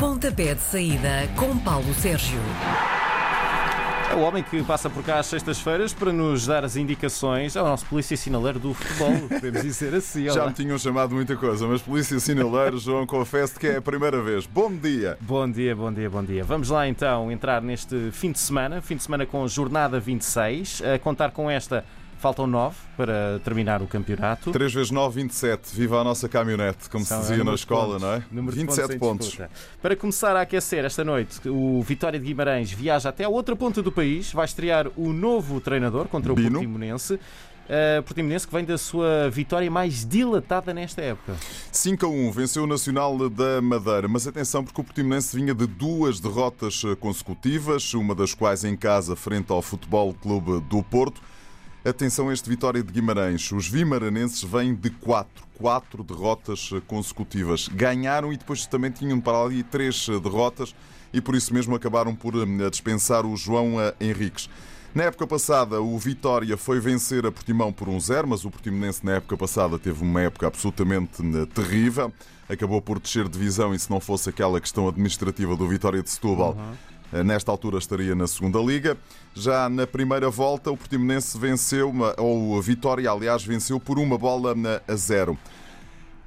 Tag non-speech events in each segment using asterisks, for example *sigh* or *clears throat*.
Pontapé de saída com Paulo Sérgio. É o homem que passa por cá às sextas-feiras para nos dar as indicações. É o nosso polícia sinaleiro do futebol, *laughs* podemos dizer assim. Já me tinham chamado muita coisa, mas polícia sinaleiro, João, confesso que é a primeira vez. Bom dia! Bom dia, bom dia, bom dia. Vamos lá então entrar neste fim de semana, fim de semana com jornada 26, a contar com esta Faltam 9 para terminar o campeonato. 3 vezes 9, 27. Viva a nossa caminhonete, como São se dizia na escola, pontos. não é? Número 27 pontos. pontos. Para começar a aquecer esta noite, o Vitória de Guimarães viaja até a outra ponta do país, vai estrear o novo treinador contra o Bino. Portimonense. Uh, Portimonense que vem da sua vitória mais dilatada nesta época. 5 a 1 venceu o Nacional da Madeira, mas atenção porque o Portimonense vinha de duas derrotas consecutivas, uma das quais em casa frente ao Futebol Clube do Porto. Atenção a este Vitória de Guimarães. Os vimaranenses vêm de quatro, quatro derrotas consecutivas. Ganharam e depois também tinham para ali três derrotas e por isso mesmo acabaram por hum, dispensar o João eh, Henriques. Na época passada, o Vitória foi vencer a Portimão por um zero, mas o Portimonense na época passada teve uma época absolutamente hum, terrível. Acabou por descer de divisão e se não fosse aquela questão administrativa do Vitória de Setúbal, uhum nesta altura estaria na segunda liga. Já na primeira volta, o Portimonense venceu, ou a Vitória, aliás, venceu por uma bola a zero.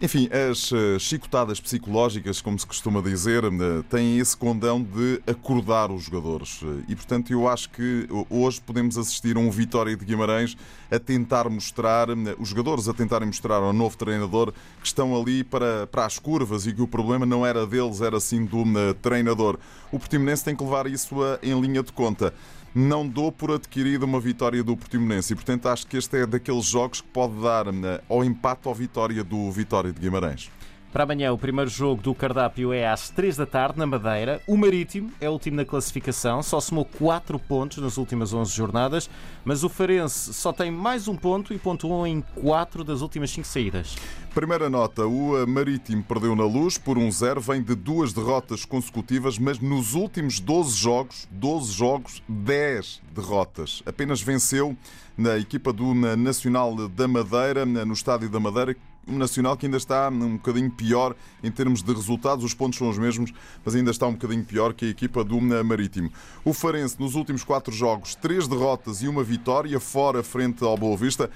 Enfim, as eh, chicotadas psicológicas, como se costuma dizer, eh, têm esse condão de acordar os jogadores. Eh, e, portanto, eu acho que hoje podemos assistir a um Vitória de Guimarães a tentar mostrar, os jogadores a tentarem mostrar ao novo treinador que estão ali para, para as curvas e que o problema não era deles, era sim do treinador. O Portimonense tem que levar isso em linha de conta não dou por adquirida uma vitória do Portimonense e, portanto, acho que este é daqueles jogos que pode dar eh, ao empate ou vitória do Vitória de Guimarães. Para amanhã, o primeiro jogo do cardápio é às 3 da tarde, na Madeira. O Marítimo é o último na classificação, só somou 4 pontos nas últimas 11 jornadas, mas o Farense só tem mais um ponto e pontuou em 4 das últimas 5 saídas. Primeira nota: o Marítimo perdeu na luz por 1-0, vem de duas derrotas consecutivas, mas nos últimos 12 jogos, 12 jogos, 10 derrotas. Apenas venceu na equipa do Nacional da Madeira, no Estádio da Madeira, Nacional que ainda está um bocadinho pior em termos de resultados, os pontos são os mesmos, mas ainda está um bocadinho pior que a equipa do Marítimo. O Farense, nos últimos quatro jogos, três derrotas e uma vitória, fora frente ao Boa Vista.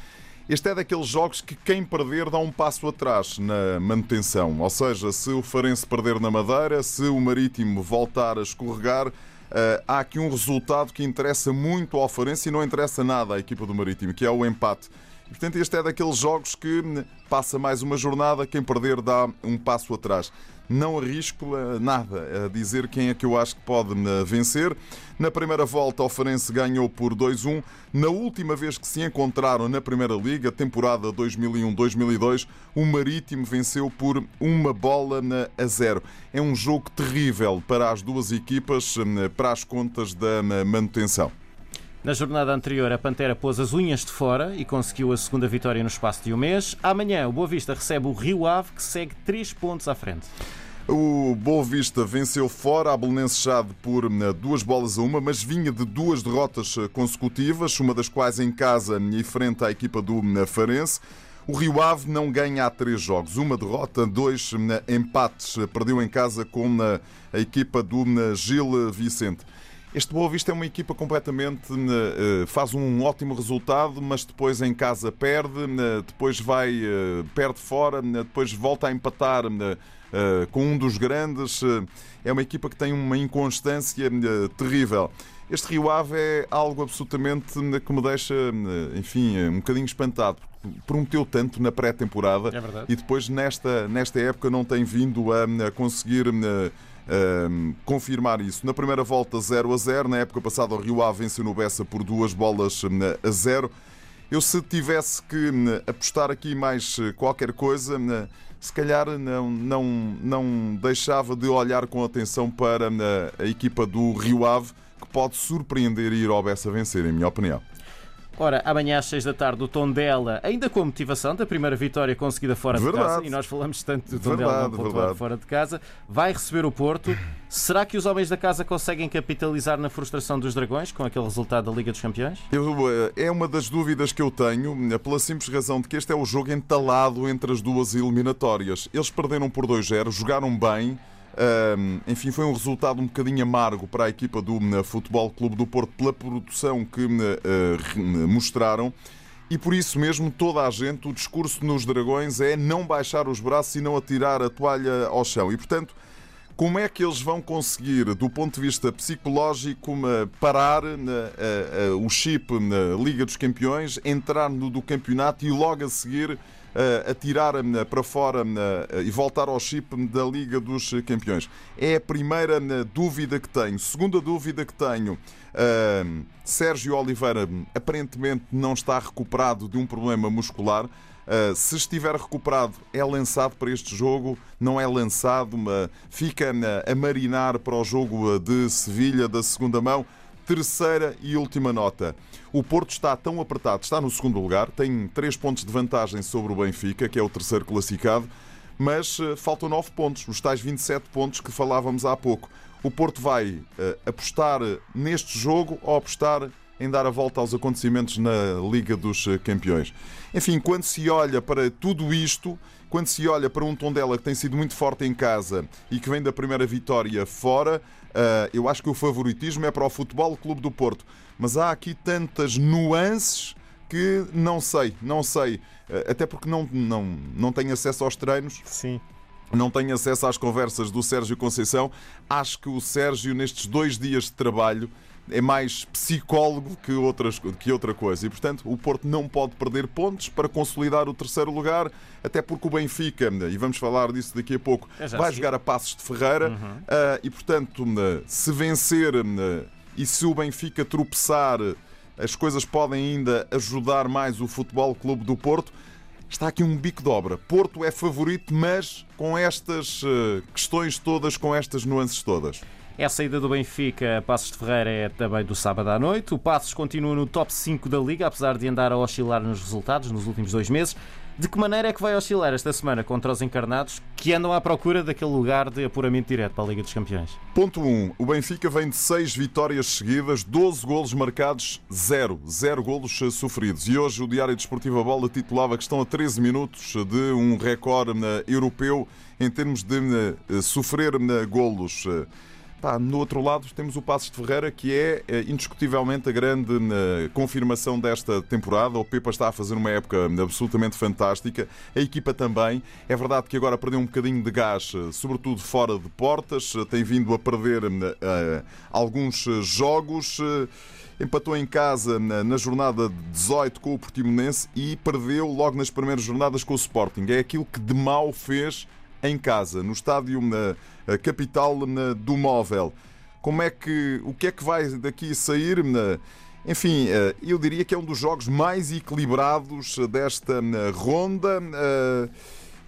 Este é daqueles jogos que quem perder dá um passo atrás na manutenção. Ou seja, se o Farense perder na Madeira, se o Marítimo voltar a escorregar, Uh, há aqui um resultado que interessa muito ao Farense e não interessa nada à equipa do Marítimo, que é o empate. Portanto, este é daqueles jogos que passa mais uma jornada, quem perder dá um passo atrás. Não arrisco nada a dizer quem é que eu acho que pode hum, vencer. Na primeira volta, o Farense ganhou por 2-1. Na última vez que se encontraram na Primeira Liga, temporada 2001-2002, o Marítimo venceu por uma bola hum, a zero. É um jogo terrível para as duas equipas, para as contas da manutenção. Na jornada anterior, a Pantera pôs as unhas de fora e conseguiu a segunda vitória no espaço de um mês. Amanhã, o Boa Vista recebe o Rio Ave, que segue 3 pontos à frente. O Boa Vista venceu fora a Belenense Chade por eh, duas bolas a uma, mas vinha de duas derrotas eh, consecutivas, uma das quais em casa e frente à equipa do eh, Farense. O Rio Ave não ganha há três jogos, uma derrota, dois empates. Perdeu em casa com a equipa do Gil Vicente. Este Boa Vista é uma equipa completamente. Eh, faz um ótimo resultado, mas depois em casa perde, depois vai, eh, perde fora, depois volta a empatar eh, com um dos grandes. É uma equipa que tem uma inconstância terrível. Este Rio Ave é algo absolutamente que me deixa, enfim, um bocadinho espantado. Prometeu tanto na pré-temporada é e depois, nesta, nesta época, não tem vindo a conseguir confirmar isso. Na primeira volta, 0 a 0. Na época passada, o Rio Ave venceu no Bessa por duas bolas a 0. Eu, se tivesse que apostar aqui mais eh, qualquer coisa, se calhar não, não, não deixava de olhar com atenção para a equipa do Rio Ave, que pode surpreender e ir ao Bessa vencer, em minha opinião. Ora, amanhã às 6 da tarde, o Tondela, ainda com a motivação da primeira vitória conseguida fora verdade. de casa, e nós falamos tanto do Tondela verdade, não fora de casa, vai receber o Porto. *clears throat* Será que os homens da casa conseguem capitalizar na frustração dos Dragões com aquele resultado da Liga dos Campeões? Eu, eh, é uma das dúvidas que eu tenho, eh, pela simples razão de que este é o jogo entalado entre as duas eliminatórias. Eles perderam por 2-0, jogaram bem enfim, foi um resultado um bocadinho amargo para a equipa do Futebol Clube do Porto pela produção que mostraram. E por isso mesmo, toda a gente, o discurso nos Dragões é não baixar os braços e não atirar a toalha ao chão. E portanto, como é que eles vão conseguir, do ponto de vista psicológico, parar o chip na Liga dos Campeões, entrar no do campeonato e logo a seguir atirar para fora e voltar ao chip da Liga dos Campeões? É a primeira dúvida que tenho. Segunda dúvida que tenho. Sérgio Oliveira aparentemente não está recuperado de um problema muscular. Uh, se estiver recuperado, é lançado para este jogo, não é lançado, fica a marinar para o jogo de Sevilha da segunda mão. Terceira e última nota. O Porto está tão apertado, está no segundo lugar, tem três pontos de vantagem sobre o Benfica, que é o terceiro classificado, mas uh, faltam nove pontos, os tais 27 pontos que falávamos há pouco o Porto vai apostar neste jogo ou apostar em dar a volta aos acontecimentos na Liga dos eh, Campeões. Enfim, quando se olha para tudo isto, quando se olha para um Tondela que tem sido muito forte em casa e que vem da primeira vitória fora, uh, eu acho que o favoritismo é para o Futebol Clube do Porto. Mas há aqui tantas nuances que não sei, não sei. Uh, até porque não, não, não tenho acesso aos treinos. Sim não tenho acesso às conversas do Sérgio Conceição. Acho que o Sérgio, nestes dois dias de trabalho, é mais psicólogo que, outras, que outra coisa. E, portanto, o Porto não pode perder pontos para consolidar o terceiro lugar, até porque o Benfica, e vamos falar disso daqui a pouco, é vai jogar a Passos de Ferreira. Uhum. Uh, e, portanto, se vencer e se o Benfica tropeçar, as coisas podem ainda ajudar mais o Futebol Clube do Porto está aqui um bico de obra. Porto é favorito, mas com estas questões todas, com estas nuances todas. É a saída do Benfica, Passos de Ferreira é também do sábado à noite. O Passos continua no top 5 da Liga, apesar de andar a oscilar nos resultados nos últimos dois meses. De que maneira é que vai oscilar esta semana contra os encarnados que andam à procura daquele lugar de apuramento direto para a Liga dos Campeões? Ponto 1. Um, o Benfica vem de 6 vitórias seguidas, 12 golos marcados, 0. 0 golos sofridos. E hoje o Diário Desportivo a Bola titulava que estão a 13 minutos de um recorde europeu em termos de eh, sofrer golos. Pá, no outro lado temos o Passos de Ferreira, que é, é indiscutivelmente a grande uh, confirmação desta temporada. O Pepa está a fazer uma época absolutamente fantástica. A equipa também. É verdade que agora perdeu um bocadinho de gás, eh, sobretudo fora de portas. Tem vindo a perder uh, alguns jogos. Empatou em casa na jornada 18 com o Portimonense e perdeu logo nas primeiras jornadas com o Sporting. É aquilo que de mal fez em casa, no estádio na capital do móvel. Como é que o que é que vai daqui sair? Enfim, eh, eu diria que é um dos jogos mais equilibrados desta ronda. Eh,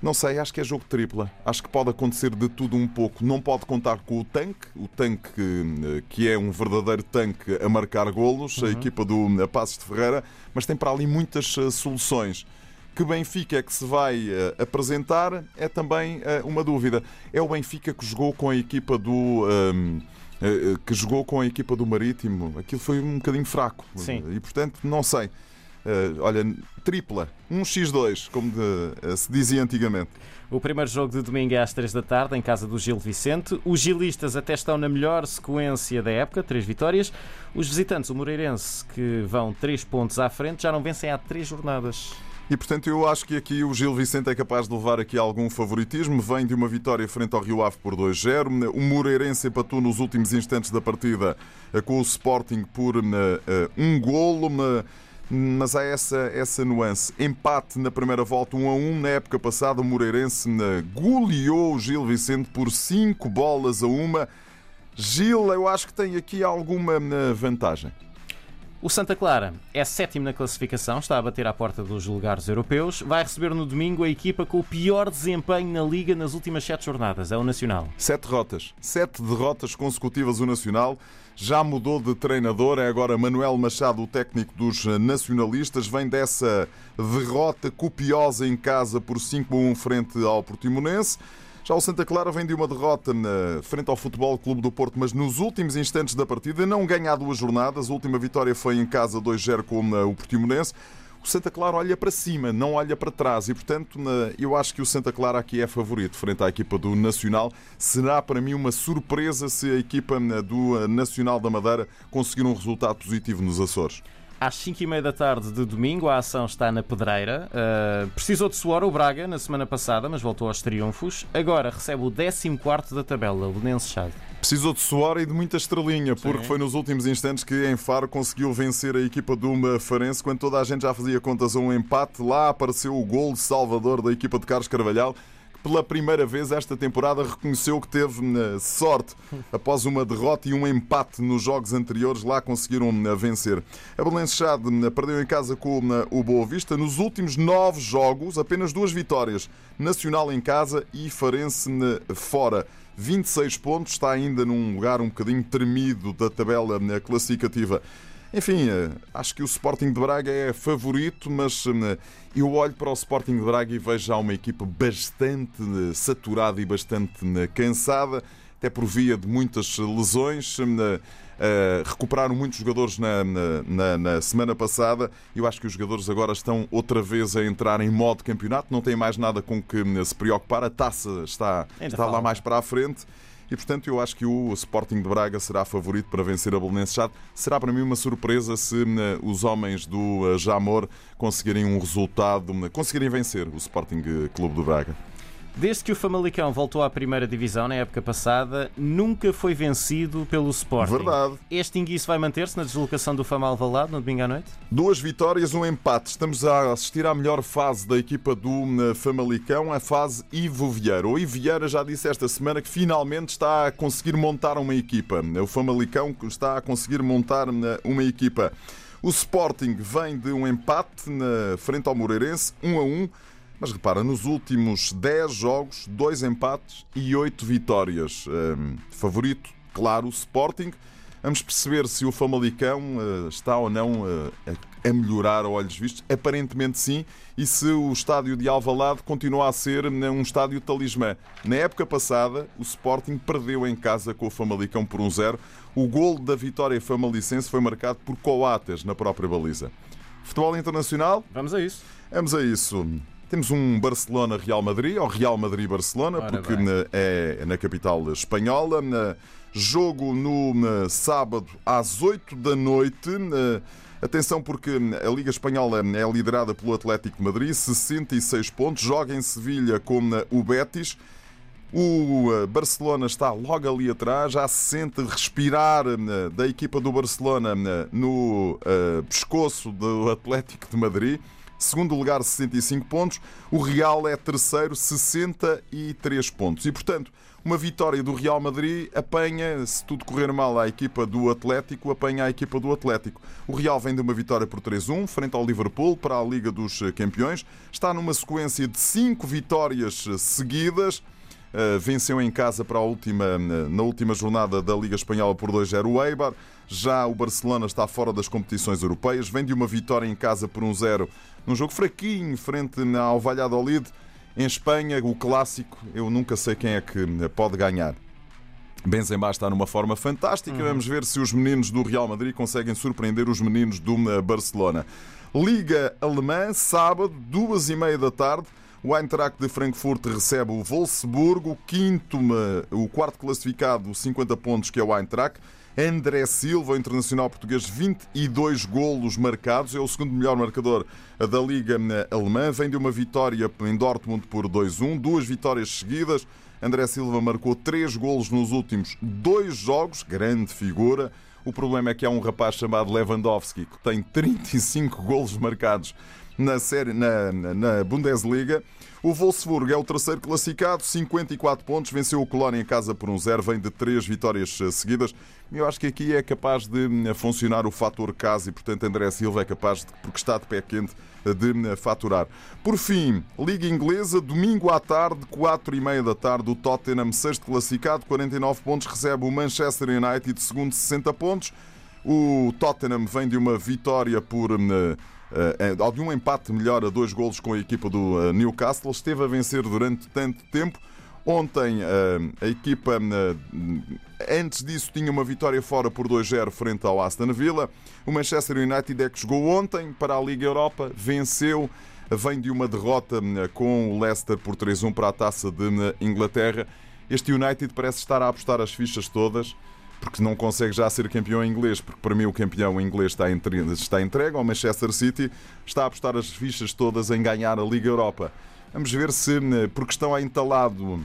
não sei, acho que é jogo tripla. Acho que pode acontecer de tudo um pouco. Não pode contar com o tanque, o tanque eh, que é um verdadeiro tanque a marcar golos, uhum. a equipa do Passos de Ferreira, mas tem para ali muitas soluções. Que Benfica é que se vai uh, apresentar é também uh, uma dúvida. É o Benfica que jogou com a equipa do. Um, ehm, uh, que jogou com a equipa do Marítimo. Aquilo foi um bocadinho fraco. Sim. E portanto, não sei. olha, tripla, um x2, como de, se dizia antigamente. O primeiro jogo de domingo é às 3 da tarde, em casa do Gil Vicente. Os gilistas até estão na melhor sequência da época, três vitórias. Os visitantes, o Moreirense, que vão 3 pontos à frente, já não vencem há 3 jornadas. E portanto eu acho que aqui o Gil Vicente é capaz de levar aqui algum favoritismo. Vem de uma vitória frente ao Rio Ave por 2-0. O Moreirense empatou nos últimos instantes da partida eh, com o Sporting por uh, um golo. Mas há essa, essa nuance. Empate na primeira volta, 1 a 1. Na época passada, o Moreirense goleou o Gil Vicente por 5 bolas a uma. Gil, eu acho que tem aqui alguma vantagem. O Santa Clara é sétimo na classificação, está a bater à porta dos lugares europeus. Vai receber no domingo a equipa com o pior desempenho na Liga nas últimas sete jornadas, é o Nacional. Sete derrotas. Sete derrotas consecutivas o Nacional. Já mudou de treinador, é agora Manuel Machado, o técnico dos nacionalistas. Vem dessa derrota copiosa em casa por 5 a 1 frente ao Portimonense. Já o Santa Clara vem de uma derrota na frente ao Futebol Clube do Porto, mas nos últimos instantes da partida não ganha há duas jornadas. A última vitória foi em casa 2-0 com o Portimonense. o Santa Clara olha para cima, não olha para trás e, portanto, eu acho que o Santa Clara aqui é favorito frente à equipa do Nacional. Será para mim uma surpresa se a equipa do Nacional da Madeira conseguir um resultado positivo nos Açores. Às 5h30 da tarde de domingo, a ação está na Pedreira. Uh, precisou de suor o Braga na semana passada, mas voltou aos triunfos. Agora recebe o 14 da tabela, o Belenense Chade. Precisou de suor e de muita estrelinha, porque Sim. foi nos últimos instantes que em Faro conseguiu vencer a equipa do Farense, quando toda a gente já fazia contas a um empate. Lá apareceu o gol de Salvador da equipa de Carlos Carvalhal pela primeira vez esta temporada reconheceu que teve eh, sorte após uma derrota e um empate nos jogos anteriores. Lá conseguiram eh, vencer. A Belençade eh, perdeu em casa com o Boa Vista. Nos últimos nove jogos, apenas duas vitórias. Nacional em casa e Farense fora. 26 pontos, está ainda num lugar um bocadinho tremido da tabela classificativa. Enfim, acho que o Sporting de Braga é favorito, mas eu olho para o Sporting de Braga e vejo já uma equipa bastante eh, saturada e bastante eh, cansada, até por via de muitas lesões. Uh, recuperaram muitos jogadores na, na, na, semana passada. Eu acho que os jogadores agora estão outra vez a entrar em modo campeonato, não tem mais nada com que se preocupar. A taça está, está lá mais para a frente. E, portanto, eu acho que o Sporting de Braga será favorito para vencer a Belenenses Chade. Será para mim uma surpresa se uh, os homens do uh, Jamor conseguirem um resultado, conseguirem vencer o Sporting Clube de Braga. Desde que o Famalicão voltou à primeira divisão na época passada, nunca foi vencido pelo Sporting. Verdade. Este inguiço vai manter-se na deslocação do Famal Valado no domingo à noite? Duas vitórias, um empate. Estamos a assistir à melhor fase da equipa do eh, Famalicão, a fase Ivo Vieira. O Ivo Vieira já disse esta semana que finalmente está a conseguir montar uma equipa. O Famalicão está a conseguir montar eh, uma equipa. O Sporting vem de um empate na frente ao Moreirense, 1 um a 1. Mas repara, nos últimos 10 jogos, 2 empates e 8 vitórias. Um, favorito, claro, o Sporting. Vamos perceber se o Famalicão uh, está ou não uh, a melhorar a olhos vistos. Aparentemente sim. E se o estádio de Alvalade continua a ser né, um estádio talismã. Na época passada, o Sporting perdeu em casa com o Famalicão por 1-0. Um o gol da vitória famalicense foi marcado por Coates na própria baliza. Futebol internacional? Vamos a isso. Vamos a isso. Temos um Barcelona-Real Madrid, ou Real Madrid-Barcelona, porque é na capital espanhola. Jogo no sábado às 8 da noite. Atenção, porque a Liga Espanhola é liderada pelo Atlético de Madrid, 66 pontos. Joga em Sevilha com o Betis. O Barcelona está logo ali atrás, já se sente respirar da equipa do Barcelona no pescoço do Atlético de Madrid. Segundo lugar, 65 pontos. O Real é terceiro, 63 pontos. E, portanto, uma vitória do Real Madrid apanha, se tudo correr mal, a equipa do Atlético, apanha a equipa do Atlético. O Real vem de uma vitória por 3-1, frente ao Liverpool, para a Liga dos Campeões. Está numa sequência de 5 vitórias seguidas. Uh, venceu em casa para a última, na última jornada da Liga Espanhola por 2-0 o Eibar. Já o Barcelona está fora das competições europeias, vem de uma vitória em casa por 1-0 num jogo fraquinho frente ao Valladolid. Em Espanha, o clássico, eu nunca sei quem é que pode ganhar. Benzema está numa forma fantástica. Uhum. Vamos ver se os meninos do Real Madrid conseguem surpreender os meninos do Barcelona. Liga Alemã, sábado, duas e meia da tarde. O Eintracht de Frankfurt recebe o Wolfsburgo, o quinto, o quarto classificado, 50 pontos, que é o Eintracht. André Silva, internacional português, 22 golos marcados, é o segundo melhor marcador da Liga Alemã. Vem de uma vitória em Dortmund por 2-1, duas vitórias seguidas. André Silva marcou três golos nos últimos dois jogos, grande figura. O problema é que há um rapaz chamado Lewandowski que tem 35 golos marcados na, série, na, na Bundesliga. O Wolfsburg é o terceiro classificado, 54 pontos, venceu o Colónia em casa por um zero, vem de três vitórias eh, seguidas. Eu acho que aqui é capaz de hum, funcionar o fator casa e, portanto, André Silva é capaz, de, porque está de pé quente, de hum, faturar. Por fim, Liga Inglesa, domingo à tarde, 4 e meia da tarde, o Tottenham, sexto classificado, 49 pontos, recebe o Manchester United, segundo, 60 pontos. O Tottenham vem de uma vitória por uh, de um empate melhor a dois golos com a equipa do Newcastle. Esteve a vencer durante tanto tempo. Ontem a equipa Antes disso, tinha uma vitória fora por 2-0 frente ao Aston Villa. O Manchester United é que jogou ontem para a Liga Europa, venceu, vem de uma derrota com o Leicester por 3-1 para a taça de Inglaterra. Este United parece estar a apostar as fichas todas porque não consegue já ser campeão inglês, porque para mim o campeão inglês está entregue, está entregue ao Manchester City, está a apostar as fichas todas em ganhar a Liga Europa. Vamos ver se, porque estão a entalado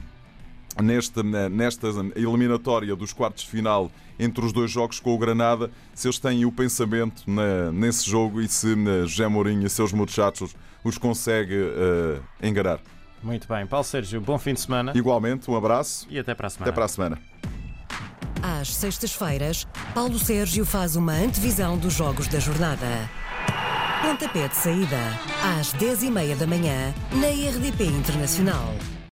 nesta, nesta eliminatória dos quartos de final entre os dois jogos com o Granada, se eles têm o pensamento na, nesse jogo e se José Mourinho e seus muchachos os consegue uh, enganar. Muito bem. Paulo Sérgio, bom fim de semana. Igualmente, um abraço. E até para a semana. Até para a semana. Às sextas-feiras, Paulo Sérgio faz uma antevisão dos jogos da jornada. Pontapé de saída, às 10h30 da manhã, na RDP Internacional.